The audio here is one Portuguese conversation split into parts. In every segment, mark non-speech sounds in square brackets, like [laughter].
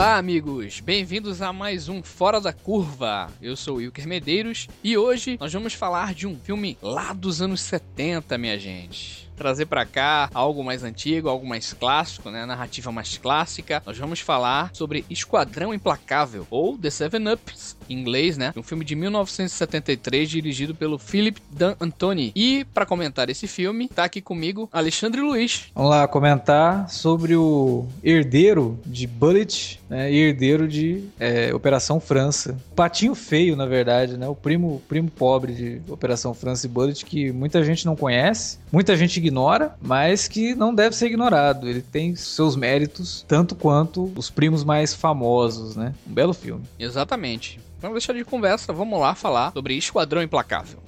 Olá, amigos! Bem-vindos a mais um Fora da Curva. Eu sou Wilker Medeiros e hoje nós vamos falar de um filme lá dos anos 70, minha gente trazer para cá algo mais antigo, algo mais clássico, né? Narrativa mais clássica. Nós vamos falar sobre Esquadrão Implacável, ou The Seven Ups, em inglês, né? Um filme de 1973 dirigido pelo Philip Dan Antoni. E para comentar esse filme, tá aqui comigo Alexandre Luiz. Vamos lá comentar sobre o herdeiro de Bullet, né? E herdeiro de é, Operação França. Patinho feio, na verdade, né? O primo, primo pobre de Operação França e Bullet que muita gente não conhece, muita gente ignora ignora, mas que não deve ser ignorado. Ele tem seus méritos tanto quanto os primos mais famosos, né? Um belo filme. Exatamente. Vamos deixar de conversa, vamos lá falar sobre Esquadrão Implacável.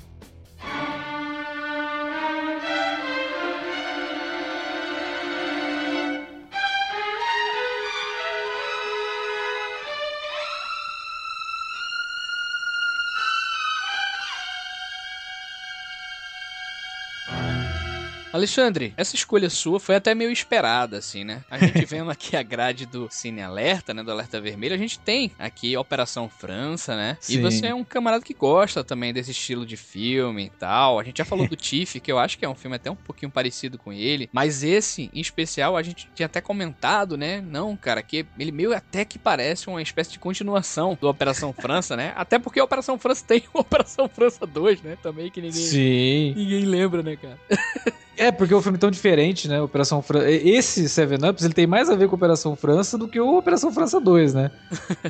Alexandre, essa escolha sua foi até meio esperada, assim, né? A gente vendo aqui a grade do Cine Alerta, né? Do Alerta Vermelho, a gente tem aqui Operação França, né? Sim. E você é um camarada que gosta também desse estilo de filme e tal. A gente já falou do [laughs] Tiff, que eu acho que é um filme até um pouquinho parecido com ele. Mas esse, em especial, a gente tinha até comentado, né? Não, cara, que ele meio até que parece uma espécie de continuação do Operação França, né? Até porque a Operação França tem [laughs] o Operação França 2, né? Também que ninguém, Sim. ninguém lembra, né, cara? [laughs] É, porque o filme é tão diferente, né? Operação França. Esse Seven Ups, ele tem mais a ver com Operação França do que o Operação França 2, né?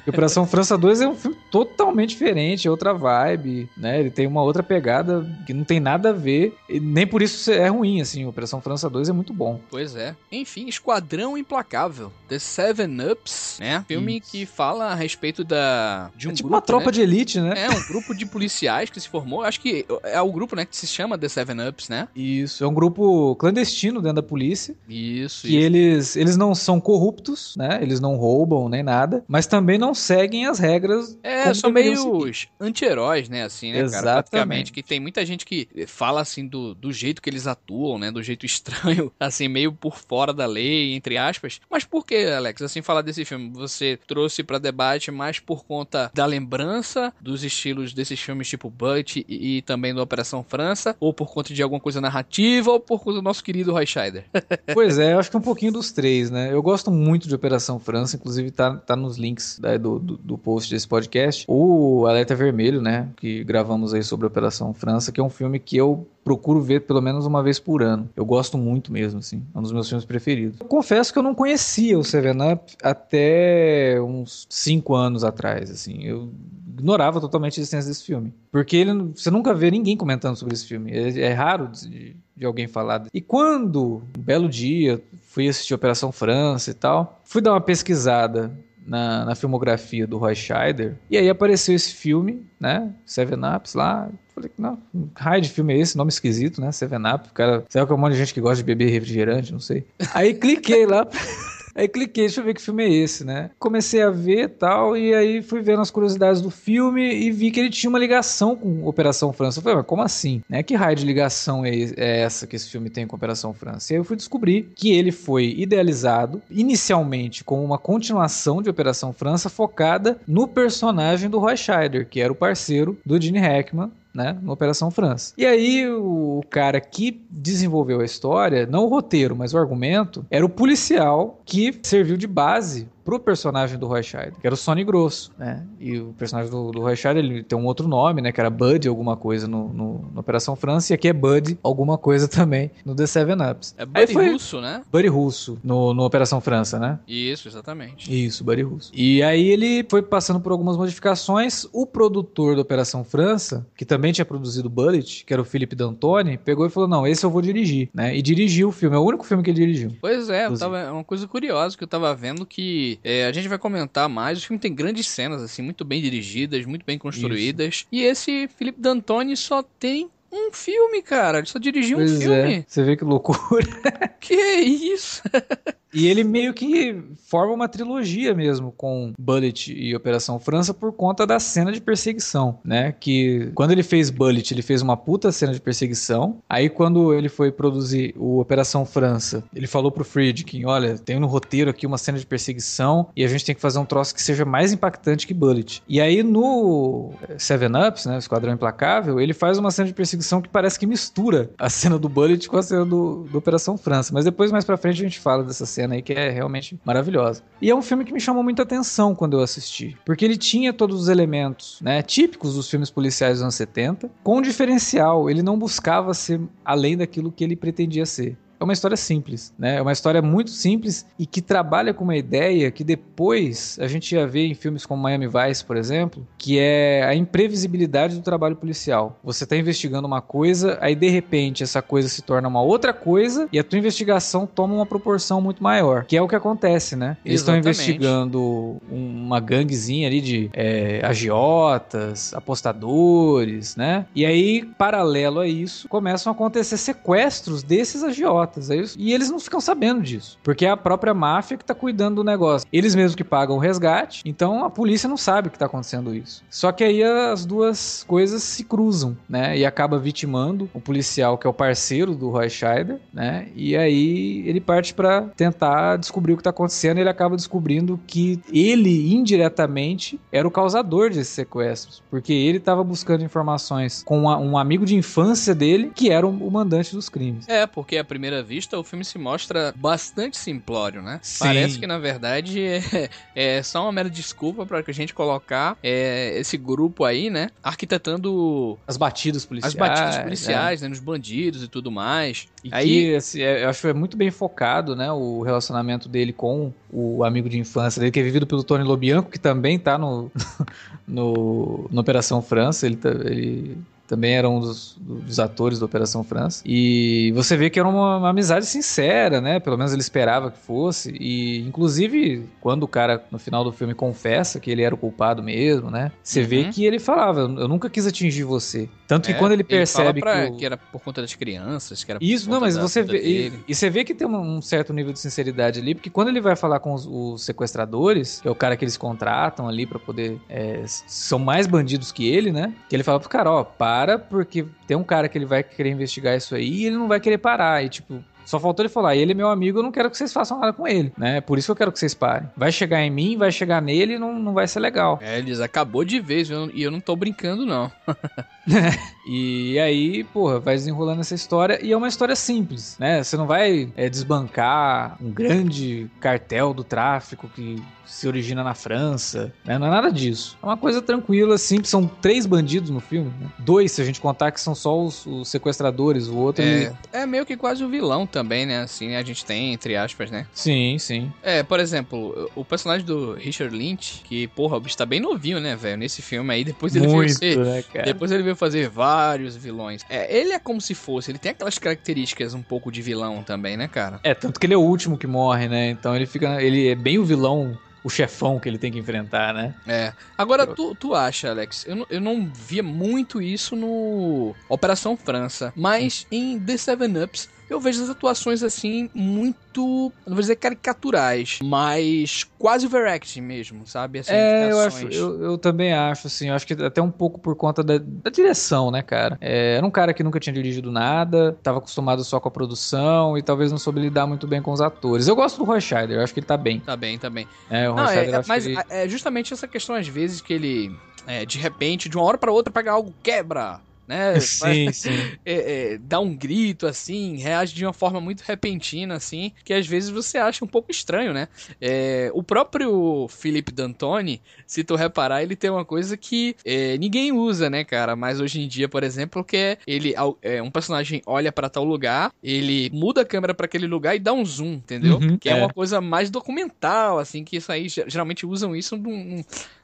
Operação França 2 é um filme totalmente diferente, é outra vibe, né? Ele tem uma outra pegada que não tem nada a ver, e nem por isso é ruim, assim. Operação França 2 é muito bom. Pois é. Enfim, Esquadrão Implacável, The Seven Ups, né? Filme isso. que fala a respeito da de um é tipo grupo, uma tropa né? de elite, né? É, um grupo de policiais que se formou. Acho que é o grupo, né, que se chama The Seven Ups, né? Isso, é um grupo grupo clandestino dentro da polícia. Isso. Que isso. eles eles não são corruptos, né? Eles não roubam nem nada, mas também não seguem as regras. É, são meio anti-heróis, né? Assim, né, Exatamente. cara? Praticamente. Que tem muita gente que fala assim do, do jeito que eles atuam, né? Do jeito [laughs] estranho, assim, meio por fora da lei, entre aspas. Mas por que, Alex, assim, falar desse filme? Você trouxe para debate mais por conta da lembrança dos estilos desses filmes tipo Butch e, e também do Operação França? Ou por conta de alguma coisa narrativa? Ou por conta do nosso querido Roy Scheider. [laughs] pois é, eu acho que um pouquinho dos três, né? Eu gosto muito de Operação França, inclusive tá, tá nos links né, do, do, do, post desse podcast. O Alerta Vermelho, né? Que gravamos aí sobre Operação França, que é um filme que eu procuro ver pelo menos uma vez por ano. Eu gosto muito mesmo, assim. É um dos meus filmes preferidos. Eu confesso que eu não conhecia o Seven Up até uns cinco anos atrás, assim. Eu ignorava totalmente a existência desse filme. Porque ele, você nunca vê ninguém comentando sobre esse filme. É, é raro de, de alguém falar. E quando, um belo dia, fui assistir Operação França e tal, fui dar uma pesquisada na, na, filmografia do Roy Scheider. E aí apareceu esse filme, né? Seven Ups lá. Falei, não, raio de filme é esse? Nome esquisito, né? Seven Up. O cara, será que é um monte de gente que gosta de beber refrigerante? Não sei. Aí cliquei lá. [laughs] Aí cliquei, deixa eu ver que filme é esse, né? Comecei a ver tal, e aí fui vendo as curiosidades do filme e vi que ele tinha uma ligação com Operação França. Eu falei, mas como assim? Né? Que raio de ligação é, é essa que esse filme tem com Operação França? E aí eu fui descobrir que ele foi idealizado inicialmente como uma continuação de Operação França focada no personagem do Roy Scheider, que era o parceiro do Gene Hackman né, no Operação França. E aí o cara que desenvolveu a história, não o roteiro, mas o argumento, era o policial que serviu de base pro personagem do Roy Scheider, que era o Sonny Grosso, né? E o personagem do, do Roy Scheider, ele tem um outro nome, né? Que era Bud alguma coisa no, no, no Operação França, e aqui é Bud alguma coisa [laughs] também no The Seven Ups. É Buddy foi... Russo, né? Buddy Russo, no, no Operação França, né? Isso, exatamente. Isso, Buddy Russo. E aí ele foi passando por algumas modificações, o produtor da Operação França, que também tinha produzido Bullet, que era o Felipe D'Antoni, pegou e falou, não, esse eu vou dirigir, né? E dirigiu o filme, é o único filme que ele dirigiu. Pois é, tava, é uma coisa curiosa que eu tava vendo que é, a gente vai comentar mais. O filme tem grandes cenas, assim, muito bem dirigidas, muito bem construídas. Isso. E esse Felipe D'Antoni só tem um filme, cara. Ele só dirigiu pois um filme. É. Você vê que loucura. [laughs] que isso? [laughs] E ele meio que forma uma trilogia mesmo com Bullet e Operação França por conta da cena de perseguição, né? Que quando ele fez Bullet, ele fez uma puta cena de perseguição. Aí quando ele foi produzir o Operação França, ele falou pro Friedkin, olha, tem no roteiro aqui uma cena de perseguição e a gente tem que fazer um troço que seja mais impactante que Bullet. E aí no Seven Ups, né, Esquadrão Implacável, ele faz uma cena de perseguição que parece que mistura a cena do Bullet com a cena do, do Operação França. Mas depois, mais pra frente, a gente fala dessa cena aí que é realmente maravilhosa. E é um filme que me chamou muita atenção quando eu assisti, porque ele tinha todos os elementos, né, típicos dos filmes policiais dos anos 70, com um diferencial, ele não buscava ser além daquilo que ele pretendia ser é uma história simples, né? É uma história muito simples e que trabalha com uma ideia que depois a gente ia ver em filmes como Miami Vice, por exemplo, que é a imprevisibilidade do trabalho policial. Você está investigando uma coisa, aí de repente essa coisa se torna uma outra coisa e a tua investigação toma uma proporção muito maior, que é o que acontece, né? Eles estão investigando uma ganguezinha ali de é, agiotas, apostadores, né? E aí, paralelo a isso, começam a acontecer sequestros desses agiotas e eles não ficam sabendo disso. Porque é a própria máfia que tá cuidando do negócio. Eles mesmos que pagam o resgate, então a polícia não sabe que tá acontecendo isso. Só que aí as duas coisas se cruzam, né? E acaba vitimando o policial, que é o parceiro do Roy Scheider, né? E aí ele parte para tentar descobrir o que tá acontecendo. E ele acaba descobrindo que ele, indiretamente, era o causador desses sequestros. Porque ele tava buscando informações com um amigo de infância dele, que era o mandante dos crimes. É, porque a primeira vista, o filme se mostra bastante simplório, né? Sim. Parece que, na verdade, [laughs] é, é só uma mera desculpa para que a gente colocar é, esse grupo aí, né? Arquitetando... As batidas policiais. As batidas policiais, é. né? Nos bandidos e tudo mais. E aí, que, assim, é, eu acho que é muito bem focado, né? O relacionamento dele com o amigo de infância dele, que é vivido pelo Tony Lobianco, que também tá no, [laughs] no, no Operação França. Ele, tá, ele também era um dos, dos, atores da Operação França. E você vê que era uma, uma, amizade sincera, né? Pelo menos ele esperava que fosse. E, inclusive, quando o cara, no final do filme, confessa que ele era o culpado mesmo, né? Você uhum. vê que ele falava, eu nunca quis atingir você. Tanto que é, quando ele percebe ele que, o... que, era por conta das crianças, que era Isso, não, mas você vê... E, e, você vê que tem um, um, certo nível de sinceridade ali, porque quando ele vai falar com os, os sequestradores, que é o cara que eles contratam ali para poder... É, são mais bandidos que ele, né? Que ele fala pro cara, ó, para para, porque tem um cara que ele vai querer investigar isso aí e ele não vai querer parar. E, tipo, só faltou ele falar, ele é meu amigo, eu não quero que vocês façam nada com ele, né? Por isso que eu quero que vocês parem. Vai chegar em mim, vai chegar nele e não, não vai ser legal. É, ele diz, acabou de vez, e eu não tô brincando, não. [laughs] e aí, porra, vai desenrolando essa história e é uma história simples, né? Você não vai é, desbancar um grande cartel do tráfico que se origina na França, né? Não é nada disso. É uma coisa tranquila, simples. São três bandidos no filme, né? Dois, se a gente contar que são só os, os sequestradores, o outro... É, ele... é meio que quase o vilão também, né? Assim, a gente tem, entre aspas, né? Sim, sim. É, por exemplo, o personagem do Richard Lynch, que, porra, o bicho tá bem novinho, né, velho? Nesse filme aí, depois ele Muito, veio né, cara? Depois ele veio fazer vários vilões. É, ele é como se fosse, ele tem aquelas características um pouco de vilão também, né, cara? É, tanto que ele é o último que morre, né? Então ele fica. Ele é bem o vilão o chefão que ele tem que enfrentar, né? É. Agora, tu, tu acha, Alex, eu eu não via muito isso no Operação França, mas em The Seven Ups eu vejo as atuações assim muito, não vou dizer caricaturais, mas quase overacting mesmo, sabe? Assim, é, eu, acho, eu, eu, também acho, assim, eu acho que até um pouco por conta da, da direção, né, cara? É, era um cara que nunca tinha dirigido nada, tava acostumado só com a produção e talvez não soube lidar muito bem com os atores. Eu gosto do Roy Scheider, eu acho que ele tá bem. Tá bem, tá bem. É, o Roy não, Scheider, é, mas ele... é justamente essa questão às vezes que ele é, de repente, de uma hora para outra, pega algo, quebra né? [laughs] Sim, sim. [laughs] É, é, dá um grito, assim, reage de uma forma muito repentina, assim, que às vezes você acha um pouco estranho, né? É, o próprio Felipe D'Antoni, se tu reparar, ele tem uma coisa que é, ninguém usa, né, cara? Mas hoje em dia, por exemplo, que é ele, é, um personagem olha para tal lugar, ele muda a câmera para aquele lugar e dá um zoom, entendeu? Uhum, que é, uma coisa mais documental, assim, que isso aí geralmente usam isso num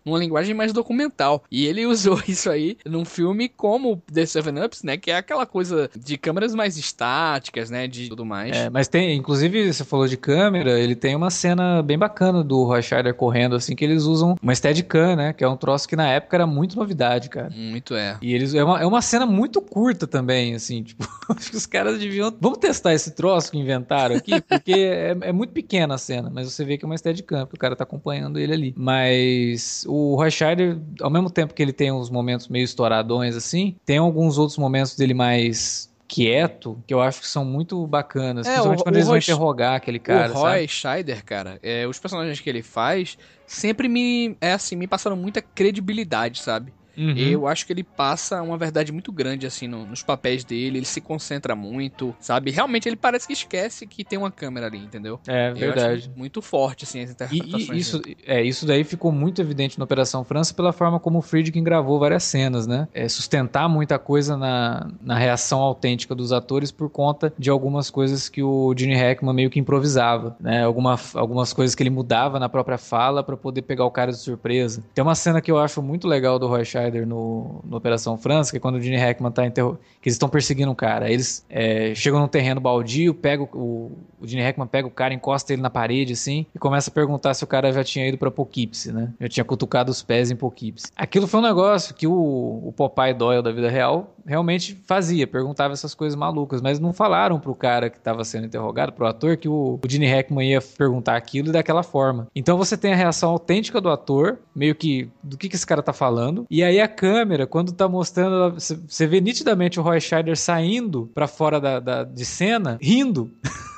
numa linguagem mais documental. E ele [laughs] usou isso aí num filme como The Seven Ups, né? Que é aquela coisa de câmeras mais estáticas, né? De tudo mais. É, mas tem, inclusive, você falou de câmera, ele tem uma cena bem bacana do Roy Scheider correndo, assim, que eles usam uma Steadicam, né? Que é um troço que na época era muito novidade, cara. Muito é. E eles, é uma, é uma cena muito curta também, assim, [laughs] tipo, acho que os caras deviam. Vamos testar esse troço que inventaram aqui, [laughs] porque é, é, muito pequena a cena, mas você vê que é uma Steadicam, que o cara tá acompanhando ele ali. Mas o Roy Scheider, ao mesmo tempo que ele tem uns momentos meio estouradões, assim, tem alguns outros momentos dele mais quieto, que eu acho que são muito bacanas. É, principalmente o, quando o eles Roy, vão interrogar aquele cara. O Roy sabe? Scheider, cara, é, os personagens que ele faz sempre me. É assim, me passaram muita credibilidade, sabe? Uhum. Eu acho que ele passa uma verdade muito grande, assim, no, nos papéis dele. Ele se concentra muito, sabe? Realmente ele parece que esquece que tem uma câmera ali, entendeu? É, verdade. muito forte, assim, as interpretações. E, e isso, é, isso daí ficou muito evidente na Operação França pela forma como o Friedkin gravou várias cenas, né? É, sustentar muita coisa na, na reação autêntica dos atores por conta de algumas coisas que o Gene Hackman meio que improvisava, né? Alguma, algumas coisas que ele mudava na própria fala para poder pegar o cara de surpresa. Tem uma cena que eu acho muito legal do Roy Scheider no, no Operação França, que é quando o Gene Hackman tá interro... que eles estão perseguindo um cara. Eles é, chegam num terreno baldio, pega o, o Gene Hackman pega o cara, encosta ele na parede assim e começa a perguntar se o cara já tinha ido para Poughkeepsie, né? Já tinha cutucado os pés em Poughkeepsie. Aquilo foi um negócio que o, o Popeye Doyle da vida real realmente fazia, perguntava essas coisas malucas, mas não falaram pro cara que estava sendo interrogado, pro ator, que o, Gene Hackman ia perguntar aquilo daquela forma. Então você tem a reação autêntica do ator, meio que do que, que esse cara tá falando, e aí a câmera, quando tá mostrando, você vê nitidamente o Roy Scheider saindo para fora da, da, de cena, rindo. [laughs]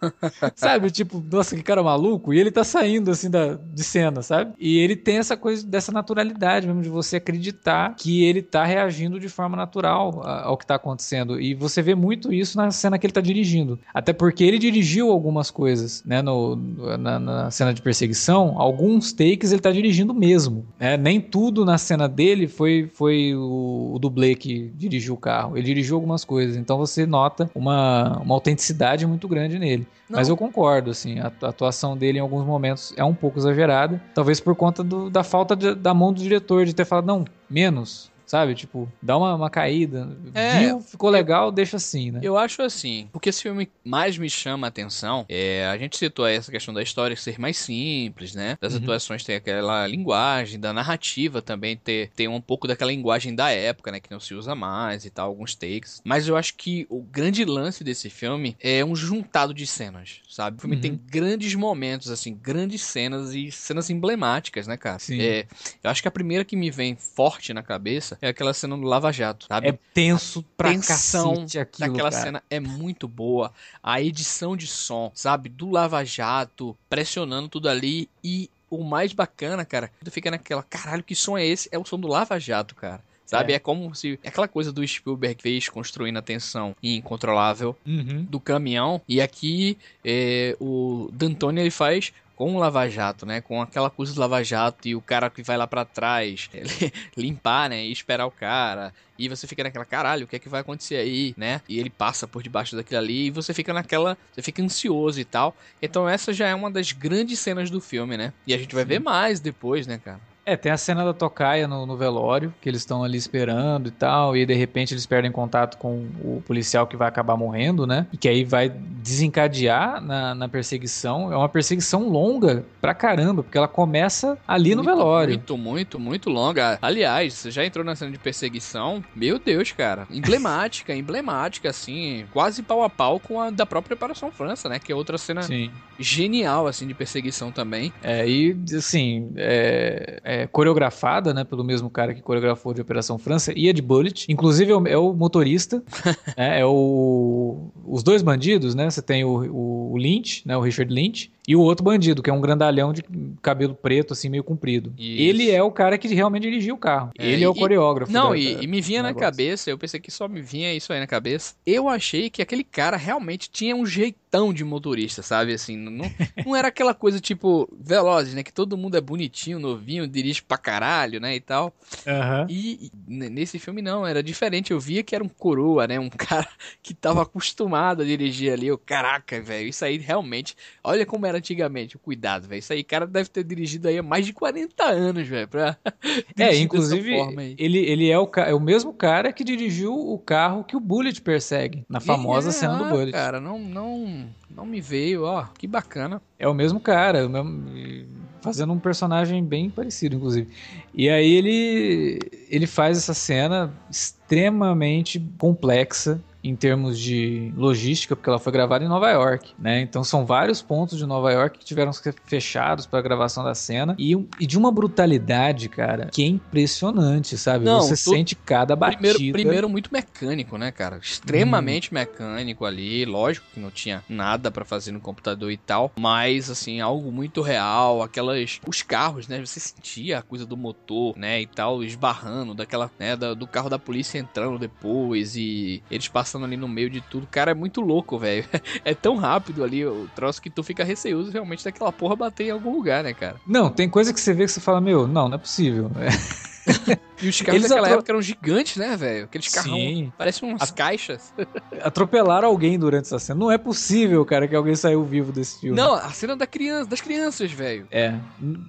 [laughs] sabe? Tipo, nossa, que cara maluco. E ele tá saindo, assim, da, de cena, sabe? E ele tem essa coisa, dessa naturalidade mesmo, de você acreditar que ele tá reagindo de forma natural ao que tá acontecendo. E você vê muito isso na cena que ele tá dirigindo. Até porque ele dirigiu algumas coisas, né? No, na, na cena de perseguição, alguns takes ele tá dirigindo mesmo. Né? Nem tudo na cena dele foi, foi o, o dublê que dirigiu o carro. Ele dirigiu algumas coisas. Então você nota uma, uma autenticidade muito grande nele. Não. Mas eu concordo, assim, a atuação dele em alguns momentos é um pouco exagerada, talvez por conta do, da falta de, da mão do diretor de ter falado, não, menos, sabe? Tipo, dá uma, uma caída. É, Viu, ficou legal, deixa assim, né? Eu acho assim, porque esse filme mais me chama a atenção, é, a gente citou essa questão da história ser mais simples, né? Das uhum. atuações ter aquela linguagem, da narrativa também ter, ter um pouco daquela linguagem da época, né? Que não se usa mais e tal, alguns takes. Mas eu acho que o grande lance desse filme é um juntado de cenas, sabe? O filme uhum. tem grandes momentos, assim, grandes cenas e cenas emblemáticas, né, cara? Sim. É, eu acho que a primeira que me vem forte na cabeça é aquela cena do Lava Jato, sabe? É tenso pra tensão cacete aquilo, daquela cara. cena é muito boa. A edição de som, sabe? Do Lava Jato, pressionando tudo ali e o mais bacana, cara, tu fica naquela, caralho, que som é esse? É o som do Lava Jato, cara. Sabe? É. é. como se. É aquela coisa do Spielberg fez construindo a tensão incontrolável uhum. do caminhão. E aqui é, o D'Antoni ele faz com o Lava Jato, né? Com aquela coisa do Lava Jato e o cara que vai lá para trás [laughs] limpar, né? E esperar o cara. E você fica naquela, caralho, o que é que vai acontecer aí, né? E ele passa por debaixo daquilo ali e você fica naquela. Você fica ansioso e tal. Então essa já é uma das grandes cenas do filme, né? E a gente vai Sim. ver mais depois, né, cara? É, tem a cena da tocaia no, no velório, que eles estão ali esperando e tal, e de repente eles perdem contato com o policial que vai acabar morrendo, né? E que aí vai desencadear na, na perseguição. É uma perseguição longa pra caramba, porque ela começa ali muito, no velório. Muito, muito, muito longa. Aliás, você já entrou na cena de perseguição? Meu Deus, cara. Emblemática, [laughs] emblemática, assim, quase pau a pau com a da própria Operação França, né? Que é outra cena Sim. genial, assim, de perseguição também. É, e, assim, é, é coreografada, né, pelo mesmo cara que coreografou de Operação França e a de Bullet. Inclusive é o, é o motorista, [laughs] né, é o, os dois bandidos, né? Você tem o, o Lynch, né, o Richard Lynch, e o outro bandido, que é um grandalhão de cabelo preto, assim, meio comprido. Isso. Ele é o cara que realmente dirigiu o carro. É, ele é o coreógrafo. Não, da, e, da, e, me vinha na cabeça, eu pensei que só me vinha isso aí na cabeça. Eu achei que aquele cara realmente tinha um jeitão de motorista, sabe? Assim, não, não era aquela coisa tipo Velozes, né? Que todo mundo é bonitinho, novinho, dirige dirige pra caralho, né, e tal. Uhum. E, e nesse filme não, era diferente. Eu via que era um coroa, né, um [laughs] cara que tava acostumado a dirigir ali. Eu, caraca, velho, isso aí realmente. Olha como era antigamente, o cuidado, velho. Isso aí, cara deve ter dirigido aí há mais de 40 anos, velho, pra. [laughs] É, inclusive, ele, ele é o, é o mesmo cara que dirigiu o carro que o Bullet persegue, na famosa é, cena do Bullet. Cara, não, não, não me veio, ó, que bacana. É o mesmo cara, o mesmo, fazendo um personagem bem parecido, inclusive. E aí ele, ele faz essa cena extremamente complexa em termos de logística, porque ela foi gravada em Nova York, né? Então são vários pontos de Nova York que tiveram que ser fechados para a gravação da cena e, e, de uma brutalidade, cara, que é impressionante, sabe? Não, Você sente cada batida. Primeiro, primeiro muito mecânico, né, cara? Extremamente hum. mecânico ali, lógico que não tinha nada para fazer no computador e tal, mas assim, algo muito real, aquelas os carros, né? Você sentia a coisa do motor, né, e tal, esbarrando daquela, né, do carro da polícia entrando depois e eles passando passando ali no meio de tudo. Cara, é muito louco, velho. [laughs] É tão rápido ali o troço que tu fica receoso realmente daquela porra bater em algum lugar, né, cara? Não, tem coisa que você vê que você fala, meu, não, não é possível. [laughs] E os carros Eles daquela atro... época eram gigantes, né, velho? Aqueles carros parecem umas caixas. [laughs] Atropelaram alguém durante essa cena. Não é possível, cara, que alguém saiu vivo desse filme. Não, a cena da criança, das crianças, velho. É.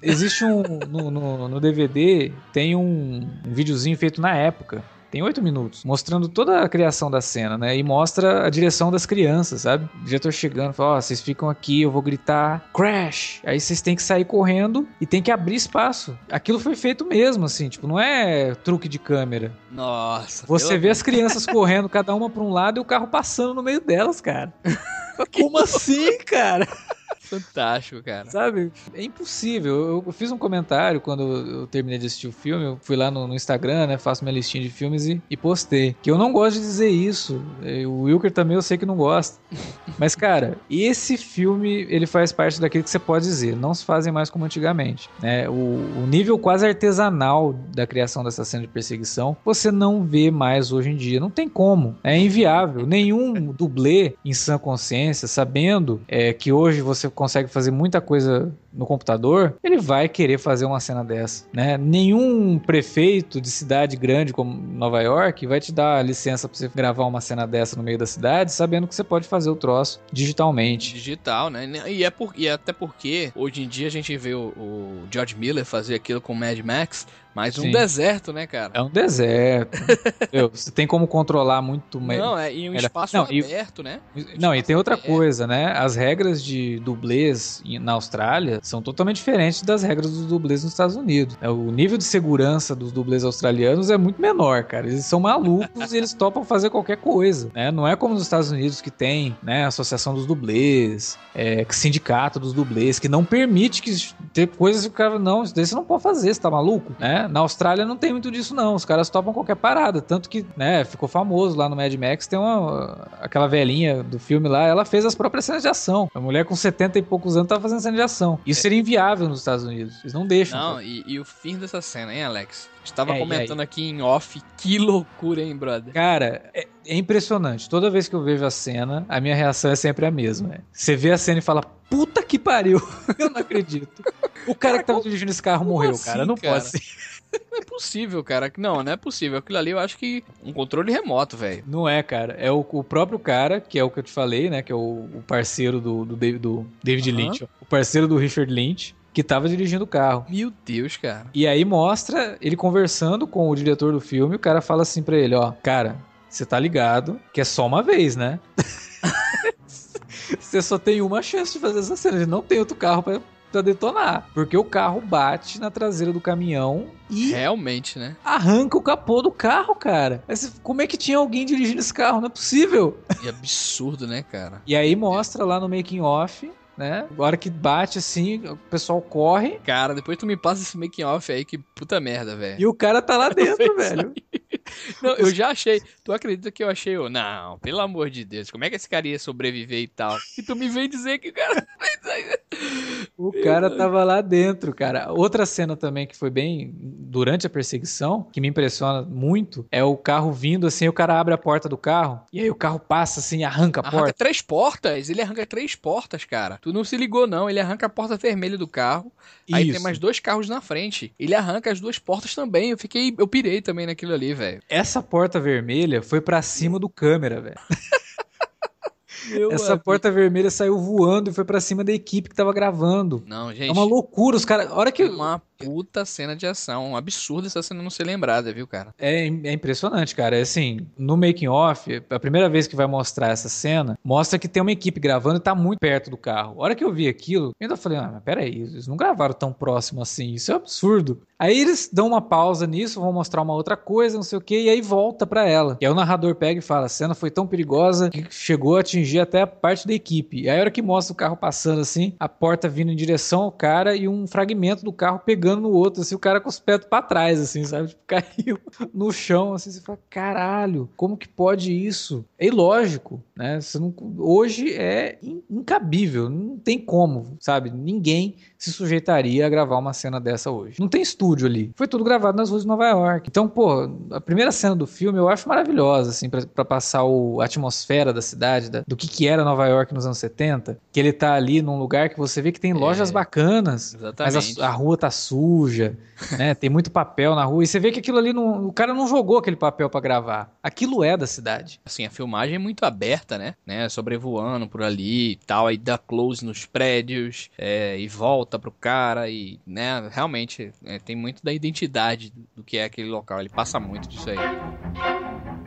Existe um. no, no, no DVD, tem um, um videozinho feito na época tem oito minutos, mostrando toda a criação da cena, né? E mostra a direção das crianças, sabe? O diretor chegando, fala: Ó, oh, vocês ficam aqui, eu vou gritar crash. Aí vocês têm que sair correndo e tem que abrir espaço. Aquilo foi feito mesmo, assim, tipo, não é truque de câmera. Nossa. Você vê as crianças correndo, cada uma para um lado e o carro passando no meio delas, cara. [laughs] Como assim, cara? [laughs] Fantástico, cara. Sabe? É impossível. Eu, fiz um comentário quando eu terminei de assistir o filme. Eu fui lá no, no Instagram, né? Faço minha listinha de filmes e, e, postei. Que eu não gosto de dizer isso. O Wilker também eu sei que não gosta. [laughs] Mas, cara, esse filme, ele faz parte daquilo que você pode dizer. Não se fazem mais como antigamente. Né? O, o nível quase artesanal da criação dessa cena de perseguição, você não vê mais hoje em dia. Não tem como. É inviável. Nenhum [laughs] dublê em sã consciência, sabendo é, que hoje você consegue fazer muita coisa no computador, ele vai querer fazer uma cena dessa, né? Nenhum prefeito de cidade grande como Nova York vai te dar licença para você gravar uma cena dessa no meio da cidade, sabendo que você pode fazer o troço digitalmente. Digital, né? E é por, e é até porque hoje em dia a gente vê o, o George Miller fazer aquilo com Mad Max, mas um Sim. deserto, né, cara? É um deserto. [laughs] você tem como controlar muito mais. Não, é em um espaço não, aberto, e... né? não, e tem outra aberto. coisa, né? As regras de dublês na Austrália são totalmente diferentes das regras dos dublês nos Estados Unidos. É, o nível de segurança dos dublês australianos é muito menor, cara. Eles são malucos e eles topam fazer qualquer coisa, né? Não é como nos Estados Unidos que tem, né, a Associação dos Dublês, é, sindicato dos dublês, que não permite que ter coisas que o cara, não, isso daí você não pode fazer, você tá maluco, né? Na Austrália não tem muito disso não, os caras topam qualquer parada, tanto que, né, ficou famoso lá no Mad Max, tem uma, aquela velhinha do filme lá, ela fez as próprias cenas de ação. A mulher com 70 e poucos anos tava fazendo cena de ação. Isso seria inviável nos Estados Unidos. Eles não deixam. Não, e, e, o fim dessa cena, hein, Alex? Estava é, comentando aqui em off, que loucura, hein, brother? Cara, é, é, impressionante. Toda vez que eu vejo a cena, a minha reação é sempre a mesma. Né? Você vê a cena e fala, puta que pariu, [laughs] eu não acredito. O cara, cara que tava dirigindo esse carro morreu, assim, cara. Não cara? pode ser. [laughs] Não é possível, cara. Não, não é possível. Aquilo ali eu acho que um controle remoto, velho. Não é, cara. É o, o, próprio cara, que é o que eu te falei, né? Que é o, o parceiro do, do, David, do David Lynch. Ó, o parceiro do Richard Lynch que tava dirigindo o carro. Meu Deus, cara. E aí mostra ele conversando com o diretor do filme, o cara fala assim para ele, ó, cara, você tá ligado que é só uma vez, né? [laughs] Você só tem uma chance de fazer essa cena, não tem outro carro para pra detonar. Porque o carro bate na traseira do caminhão e. Realmente, né? Arranca o capô do carro, cara. Mas como é que tinha alguém dirigindo esse carro? Não é possível. E absurdo, né, cara? E aí mostra lá no making off né? A hora que bate assim, o pessoal corre. Cara, depois tu me passa esse making off aí, que puta merda, velho. E o cara tá lá [laughs] dentro, velho. [laughs] Não, eu já achei. Tu acredita que eu achei? Eu, não, pelo amor de Deus, como é que esse cara ia sobreviver e tal? E tu me vem dizer que o cara [laughs] fez. O cara tava lá dentro, cara. Outra cena também que foi bem durante a perseguição, que me impressiona muito, é o carro vindo assim, o cara abre a porta do carro e aí o carro passa assim, arranca a arranca porta. três portas, ele arranca três portas, cara. Tu não se ligou não, ele arranca a porta vermelha do carro. Isso. Aí tem mais dois carros na frente. Ele arranca as duas portas também. Eu fiquei, eu pirei também naquilo ali, velho. Essa porta vermelha foi para cima do câmera, velho. [laughs] Meu Essa amigo. porta vermelha saiu voando e foi para cima da equipe que tava gravando. Não, gente. É uma loucura, os caras. hora que. Uma puta cena de ação. Um absurdo essa cena não ser lembrada, viu, cara? É, é impressionante, cara. É assim, no making off, a primeira vez que vai mostrar essa cena, mostra que tem uma equipe gravando e tá muito perto do carro. A hora que eu vi aquilo, eu ainda falei, ah, mas peraí, eles não gravaram tão próximo assim, isso é absurdo. Aí eles dão uma pausa nisso, vão mostrar uma outra coisa, não sei o que, e aí volta para ela. E aí o narrador pega e fala: a cena foi tão perigosa que chegou a atingir até a parte da equipe. E aí a hora que mostra o carro passando assim, a porta vindo em direção ao cara e um fragmento do carro pegando pegando no outro, assim, o cara com os pés pra trás, assim, sabe? Tipo, [laughs] caiu no chão, assim, você fala, caralho, como que pode isso? É ilógico, né? Não, hoje é incabível, não tem como, sabe? Ninguém se sujeitaria a gravar uma cena dessa hoje. Não tem estúdio ali. Foi tudo gravado nas ruas de Nova York. Então, pô, a primeira cena do filme eu acho maravilhosa, assim, para passar o, a atmosfera da cidade, da, do que, que era Nova York nos anos 70. Que ele tá ali num lugar que você vê que tem lojas é, bacanas, exatamente. mas a, a rua tá suja, né? [laughs] Tem muito papel na rua. E você vê que aquilo ali, não, o cara não jogou aquele papel para gravar. Aquilo é da cidade. Assim, a filmagem é muito aberta, né? né? Sobrevoando por ali e tal, aí dá close nos prédios é, e volta volta pro cara e, né, realmente é, tem muito da identidade do que é aquele local. Ele passa muito disso aí.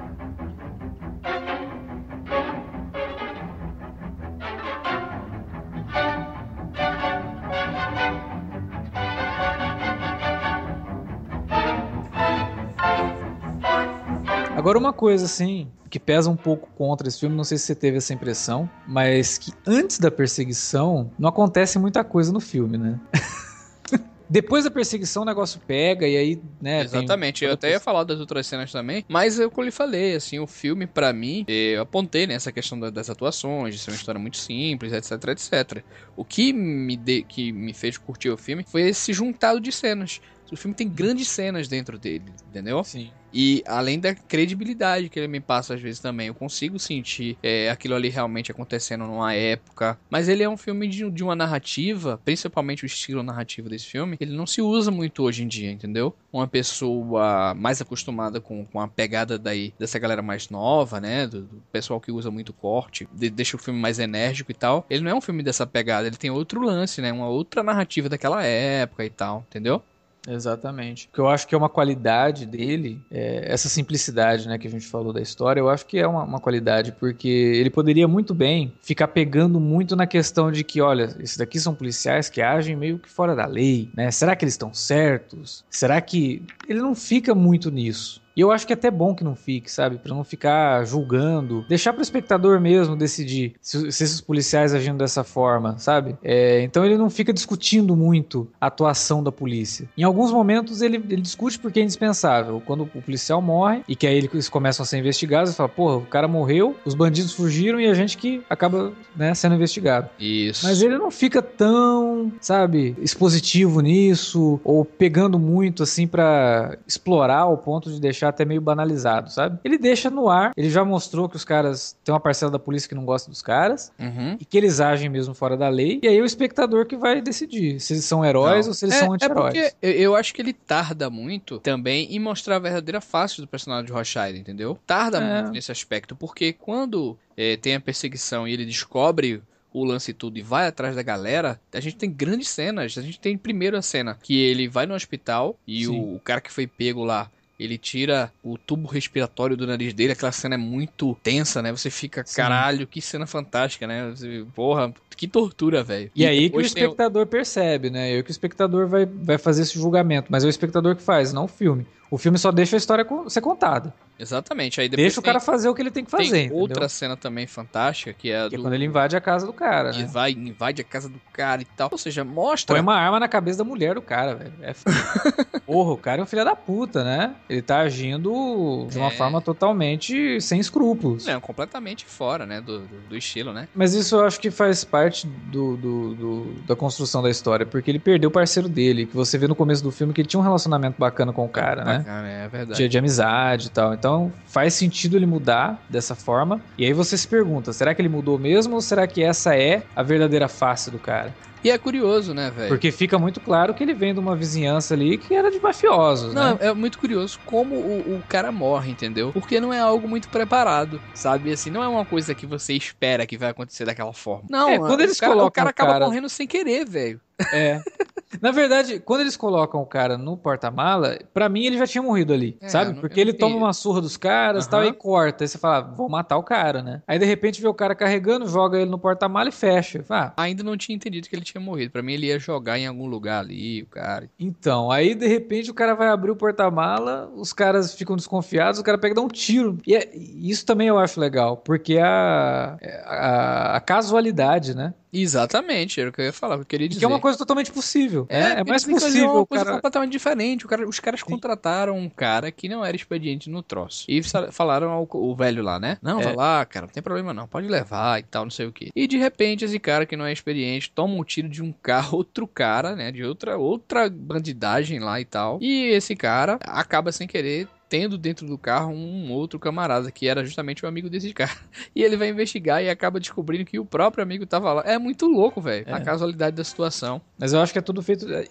Agora uma coisa assim, que pesa um pouco contra esse filme, não sei se você teve essa impressão, mas que antes da perseguição não acontece muita coisa no filme, né? [laughs] Depois da perseguição, o negócio pega e aí, né? Exatamente. Tem... Eu até ia falar das outras cenas também, mas é o que eu lhe falei, assim, o filme, para mim, eu apontei nessa né, questão das atuações, de ser uma história muito simples, etc, etc. O que me, de... que me fez curtir o filme foi esse juntado de cenas. O filme tem grandes cenas dentro dele, entendeu? Sim. E além da credibilidade que ele me passa às vezes também, eu consigo sentir é, aquilo ali realmente acontecendo numa época. Mas ele é um filme de, de, uma narrativa, principalmente o estilo narrativo desse filme, ele não se usa muito hoje em dia, entendeu? Uma pessoa mais acostumada com, com a pegada daí dessa galera mais nova, né? Do, do pessoal que usa muito corte, de, deixa o filme mais enérgico e tal. Ele não é um filme dessa pegada, ele tem outro lance, né? Uma outra narrativa daquela época e tal, entendeu? Exatamente. O que eu acho que é uma qualidade dele, é essa simplicidade né, que a gente falou da história, eu acho que é uma, uma, qualidade, porque ele poderia muito bem ficar pegando muito na questão de que, olha, esses daqui são policiais que agem meio que fora da lei, né? Será que eles estão certos? Será que. Ele não fica muito nisso. E eu acho que é até bom que não fique, sabe? Para não ficar julgando. Deixar para o espectador mesmo decidir se, se, esses policiais agindo dessa forma, sabe? É, então ele não fica discutindo muito a atuação da polícia. Em alguns momentos ele, ele discute porque é indispensável. Quando o policial morre e que aí eles começam a ser investigados, ele fala: porra, o cara morreu, os bandidos fugiram e a gente que acaba né, sendo investigado. Isso. Mas ele não fica tão, sabe, expositivo nisso ou pegando muito assim para explorar o ponto de deixar deixar até meio banalizado, sabe? Ele deixa no ar, ele já mostrou que os caras tem uma parcela da polícia que não gosta dos caras uhum. e que eles agem mesmo fora da lei. E aí é o espectador que vai decidir se eles são heróis não. ou se eles é, são anti-heróis. É porque eu acho que ele tarda muito também em mostrar a verdadeira face do personagem de Rothschild, entendeu? Tarda é. muito nesse aspecto, porque quando é, tem a perseguição e ele descobre o lance tudo e vai atrás da galera, a gente tem grandes cenas. A gente tem primeiro a cena que ele vai no hospital e o, o, cara que foi pego lá ele tira o tubo respiratório do nariz dele, aquela cena é muito tensa, né? Você fica, Sim. caralho, que cena fantástica, né? Você, porra, que tortura, velho. E, e, aí que o espectador percebe, né? E aí que o espectador vai, vai fazer esse julgamento, mas é o espectador que faz, não o filme. O filme só deixa a história ser contada. Exatamente. Aí Deixa o cara fazer o que ele tem que fazer. Tem entendeu? outra cena também fantástica que é, que é do... é quando ele invade a casa do cara, né? Vai, invade a casa do cara e tal. Ou seja, mostra. Põe uma arma na cabeça da mulher do cara, velho. É [laughs] Porra, o cara é um filho da puta, né? Ele tá agindo de uma é... forma totalmente sem escrúpulos. Não, completamente fora, né? Do, do, do, estilo, né? Mas isso eu acho que faz parte do, do, do, da construção da história, porque ele perdeu o parceiro dele, que você vê no começo do filme que ele tinha um relacionamento bacana com o cara, né? Bacana, é verdade. De, de amizade e tal. Então faz sentido ele mudar dessa forma. E aí você se pergunta: será que ele mudou mesmo ou será que essa é a verdadeira face do cara? E é curioso, né, velho? Porque fica muito claro que ele vem de uma vizinhança ali que era de mafiosos, não, né? é muito curioso como o, o, cara morre, entendeu? Porque não é algo muito preparado, sabe? Assim, não é uma coisa que você espera que vai acontecer daquela forma. Não, é, quando eles o cara, colocam o cara acaba cara... morrendo sem querer, velho. É. [laughs] Na verdade, quando eles colocam o cara no porta-mala, pra mim ele já tinha morrido ali, é, sabe? Porque ele toma uma surra dos caras uhum. tal, e corta. Aí você fala, vou matar o cara, né? Aí de repente vê o cara carregando, joga ele no porta-mala e fecha. Fala, ah. Ainda não tinha entendido que ele tinha morrido. Pra mim ele ia jogar em algum lugar ali, o cara. Então, aí de repente o cara vai abrir o porta-mala, os caras ficam desconfiados, o cara pega e dá um tiro. E é, isso também eu acho legal, porque a, a, a casualidade, né? Exatamente, era o que eu ia falar, eu queria dizer. Que é uma coisa totalmente possível. É, é, é mais possível. uma coisa cara... completamente diferente. Cara, os caras contrataram um cara que não era expediente no troço. E falaram ao o velho lá, né? Não, é. vai lá, cara, não tem problema não, pode levar e tal, não sei o que. E de repente esse cara que não é expediente toma um tiro de um carro, [laughs] outro cara, né? De outra, outra bandidagem lá e tal. E esse cara acaba sem querer tendo dentro do carro um outro camarada, que era justamente o amigo desse [laughs] cara. E ele vai investigar e acaba descobrindo que o próprio amigo tava lá. É muito louco, velho, é. a casualidade da situação. Mas eu acho que é tudo feito. É,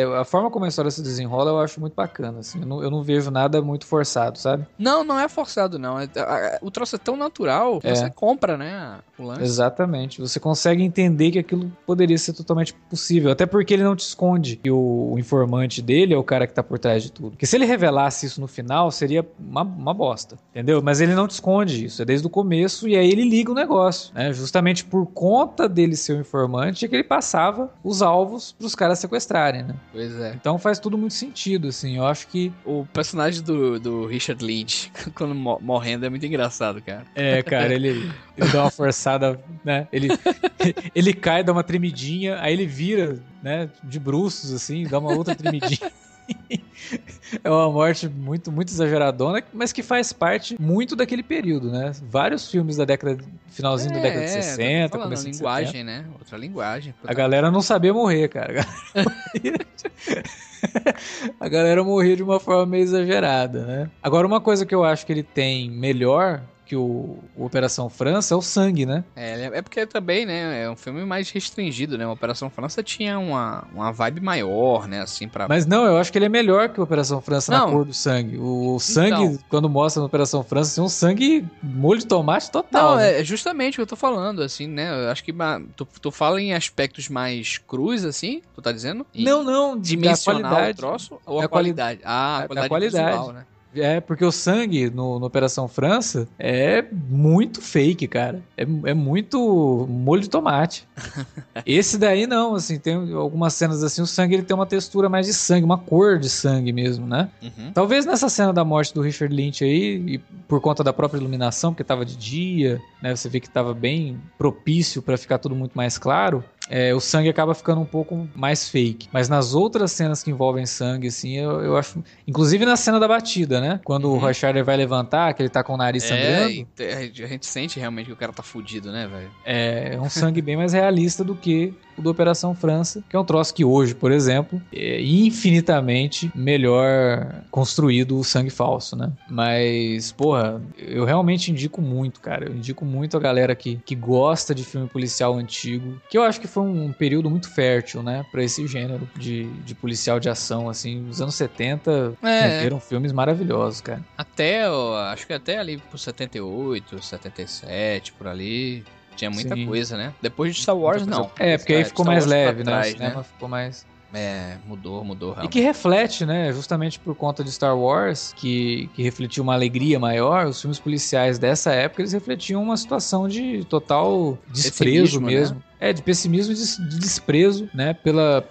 é, a forma como a história se desenrola eu acho muito bacana. Assim. Eu, não, eu não vejo nada muito forçado, sabe? Não, não é forçado, não. É, o troço é tão natural que é. você compra, né? O lance. Exatamente. Você consegue entender que aquilo poderia ser totalmente possível. Até porque ele não te esconde que o, o informante dele é o cara que tá por trás de tudo. Porque se ele revelasse isso no final final seria uma, uma bosta, entendeu? Mas ele não te esconde isso, é desde o começo e aí ele liga o negócio, né? Justamente por conta dele ser o um informante é que ele passava os alvos para os caras sequestrarem, né? Pois é. Então faz tudo muito sentido, assim. Eu acho que o personagem do, do Richard Lynch [laughs] quando morrendo é muito engraçado, cara. É, cara, ele, ele dá uma forçada, né? Ele [laughs] ele cai, dá uma tremidinha, aí ele vira, né, de bruços assim, dá uma outra tremidinha. [laughs] é uma morte muito, muito exageradona, mas que faz parte muito daquele período, né? Vários filmes da década, finalzinho é, da década de 60, é, começo linguagem, 70. né? Outra linguagem. A galera não sabia morrer, cara. [laughs] A galera morria de uma forma meio exagerada, né? Agora, uma coisa que eu acho que ele tem melhor que o, o, Operação França é o sangue, né? É, é porque também, né, é um filme mais restringido, né? O Operação França tinha uma, uma vibe maior, né, assim, pra... Mas não, eu acho que ele é melhor que o Operação França não. na cor do sangue. O sangue, então... quando mostra na Operação França, tem um sangue molho de tomate total. Não, né? é justamente o que eu tô falando, assim, né? Eu acho que tu, tu fala em aspectos mais crus, assim, tu tá dizendo? não, não, dimensional qualidade, o troço ou a, a qualidade? qualidade? Ah, a qualidade, a qualidade. Visual, né? É, porque o sangue no, no, Operação França é muito fake, cara. É, é muito molho de tomate. [laughs] Esse daí não, assim, tem algumas cenas assim, o sangue ele tem uma textura mais de sangue, uma cor de sangue mesmo, né? Uhum. Talvez nessa cena da morte do Richard Lynch aí, e por conta da própria iluminação, porque tava de dia, né? Você vê que tava bem propício para ficar tudo muito mais claro é, o sangue acaba ficando um pouco mais fake. Mas nas outras cenas que envolvem sangue, assim, eu, eu acho. Inclusive na cena da batida, né? Quando uhum. o Scheider vai levantar, que ele tá com o nariz é, sangrando. a gente sente realmente que o cara tá fudido, né, velho? É, é um sangue bem mais realista do que o do Operação França, que é um troço que hoje, por exemplo, é infinitamente melhor construído o sangue falso, né? Mas, porra, eu realmente indico muito, cara. Eu indico muito a galera que, que gosta de filme policial antigo, que eu acho que foi um período muito fértil, né, para esse gênero de, de policial de ação, assim. Os anos 70 é. eram filmes maravilhosos, cara. Até, acho que até ali por 78, 77, por ali. Tinha muita Sim. coisa, né? Depois de Star Wars, não. É, porque aí ficou Star mais Wars leve, né? O cinema né? ficou mais. É, mudou, mudou. Realmente. E que reflete, né? Justamente por conta de Star Wars, que, que refletiu uma alegria maior, os filmes policiais dessa época, eles refletiam uma situação de total desprezo Pessimismo, né? mesmo. Né? É, de pessimismo e de, de desprezo, né? Pela,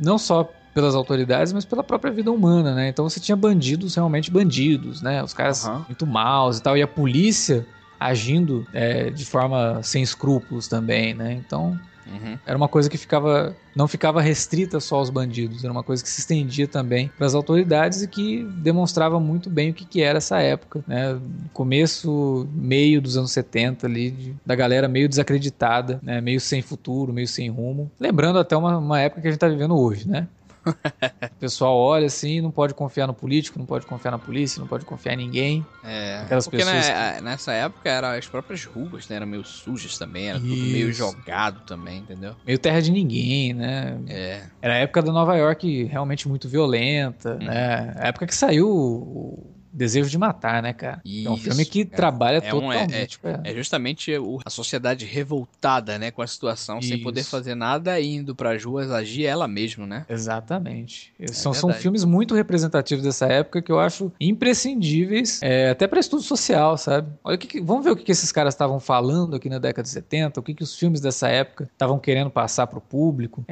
não só pelas autoridades, mas pela própria vida humana, né? Então você tinha bandidos realmente bandidos, né? Os caras uhum. muito maus e tal, e a polícia agindo é, de forma sem escrúpulos também, né? Então Uhum. Era uma coisa que ficava não ficava restrita só aos bandidos, era uma coisa que se estendia também para as autoridades e que demonstrava muito bem o que, que era essa época, né? Começo, meio dos anos 70 ali, de, da galera meio desacreditada, né? meio sem futuro, meio sem rumo. Lembrando até uma, uma época que a gente está vivendo hoje, né? [laughs] o pessoal olha assim, não pode confiar no político, não pode confiar na polícia, não pode confiar em ninguém. É, Aquelas porque pessoas na, que... nessa época eram as próprias ruas, né? Eram meio sujas também, era Isso. tudo meio jogado também, entendeu? Meio terra de ninguém, né? É. Era a época da Nova York realmente muito violenta, hum. né? A época que saiu o Desejo de Matar, né, cara? Isso, é um filme que é, trabalha é totalmente. Um, é, é, é, justamente a sociedade revoltada, né, com a situação, Isso. sem poder fazer nada, indo para as ruas agir ela mesma, né? Exatamente. É são, são filmes muito representativos dessa época que eu acho imprescindíveis, é, até para estudo social, sabe? Olha que, vamos ver o que, que esses caras estavam falando aqui na década de 70, o que, que os filmes dessa época estavam querendo passar para o público.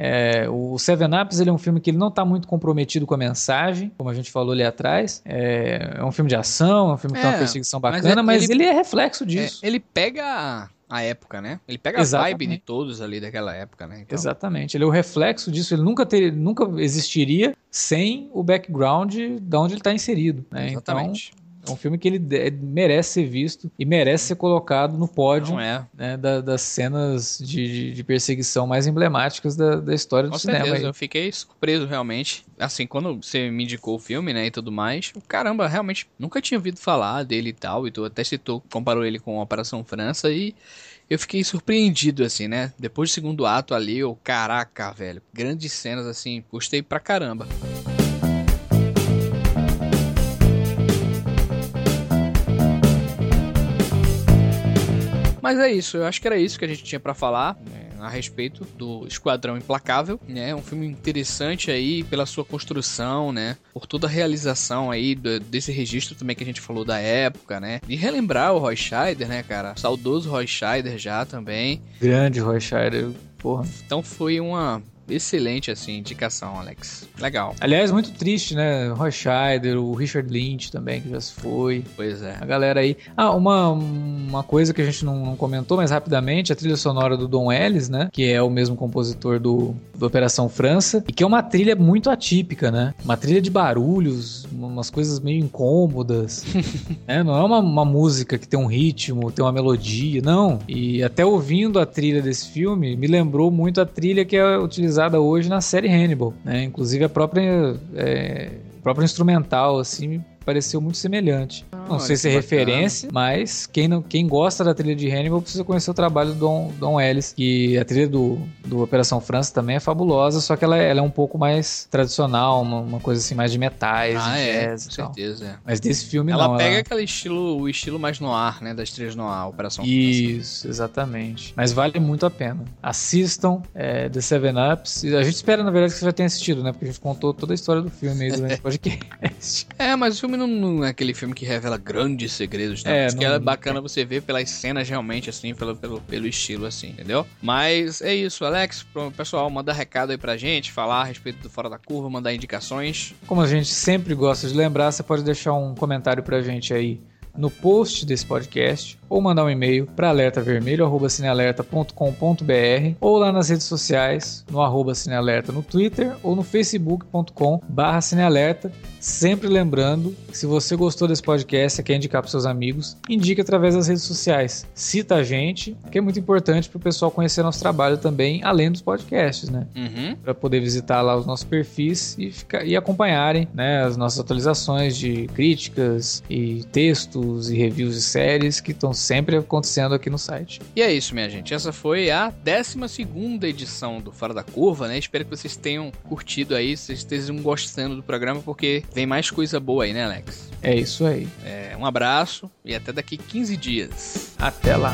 o Seven Ups ele é um filme que ele não está muito comprometido com a mensagem, como a gente falou ali atrás. É, um filme de ação, é um filme que é, tem uma é, perseguição bacana, mas, mas ele, ele, é reflexo disso. É, ele pega a época, né? Ele pega Exatamente. a vibe de todos ali daquela época, né? Então... Exatamente. Ele é o reflexo disso. Ele nunca, ter, nunca existiria sem o background de onde ele está inserido. Né? Exatamente. Então, é um filme que ele merece ser visto e merece ser colocado no pódio é. né, da, das cenas de, de, perseguição mais emblemáticas da, da história Com do certeza, cinema. Eu fiquei surpreso realmente. Assim, quando você me indicou o filme, né, e tudo mais, caramba, realmente nunca tinha ouvido falar dele e tal. E tu até citou, comparou ele com Operação França e eu fiquei surpreendido, assim, né? Depois do segundo ato ali, eu, caraca, velho, grandes cenas, assim, gostei pra caramba. Mas é isso, eu acho que era isso que a gente tinha para falar né, a respeito do Esquadrão Implacável, né? Um filme interessante aí pela sua construção, né? Por toda a realização aí do, desse registro também que a gente falou da época, né? E relembrar o Roy Scheider, né, cara? Saudoso Roy Scheider já também. Grande Roy Scheider, porra. Então foi uma excelente, assim, indicação, Alex. Legal. Aliás, muito triste, né? Roy Scheider, o Richard Lynch também, que já se foi. Pois é. A galera aí. Ah, uma, uma coisa que a gente não, não comentou, mas rapidamente, a trilha sonora do Don Ellis, né? Que é o mesmo compositor do, do Operação França, e que é uma trilha muito atípica, né? Uma trilha de barulhos, umas coisas meio incômodas. [laughs] né? Não é uma, uma música que tem um ritmo, tem uma melodia, não. E até ouvindo a trilha desse filme, me lembrou muito a trilha que é utilizada utilizada hoje na série Hannibal, né? Inclusive a própria, é, própria instrumental, assim, pareceu muito semelhante. Ah, não sei se é referência, mas quem, não, quem gosta da trilha de Hannibal precisa conhecer o trabalho do Don, Don Ellis, que a trilha do, do Operação França também é fabulosa, só que ela, é, ela é um pouco mais tradicional, uma, uma, coisa assim mais de metais, ah, é, com certeza. É. Mas desse filme ela não. Pega ela pega aquele estilo, o estilo mais no ar, né, das trilhas no ar, Operação Isso, França. Isso, exatamente. Mas vale muito a pena. Assistam é, The Seven Ups. A gente espera, na verdade, que você já tenha assistido, né, porque a gente contou toda a história do filme aí durante o [laughs] podcast. É, mas o filme não, não, é aquele filme que revela grandes segredos, né? É, Acho não, que é bacana você ver pelas cenas realmente, assim, pelo, pelo, pelo estilo, assim, entendeu? Mas é isso, Alex. Pessoal, manda recado aí pra gente, falar a respeito do Fora da Curva, mandar indicações. Como a gente sempre gosta de lembrar, você pode deixar um comentário pra gente aí no post desse podcast ou mandar um e-mail para alertavermelho@cinealerta.com.br ou lá nas redes sociais no arroba cinealerta no Twitter ou no facebook.com/cinealerta. Sempre lembrando que se você gostou desse podcast e quer indicar para seus amigos, indique através das redes sociais. Cita a gente, que é muito importante para o pessoal conhecer nosso trabalho também, além dos podcasts, né? Uhum. Para poder visitar lá os nossos perfis e, ficar, e acompanharem né, as nossas atualizações de críticas e textos e reviews de séries que estão sempre acontecendo aqui no site. E é isso, minha gente. Essa foi a 12 edição do Fora da Curva, né? Espero que vocês tenham curtido aí, vocês estejam gostando do programa, porque vem mais coisa boa aí, né, Alex? É isso aí. É, um abraço e até daqui 15 dias. Até lá.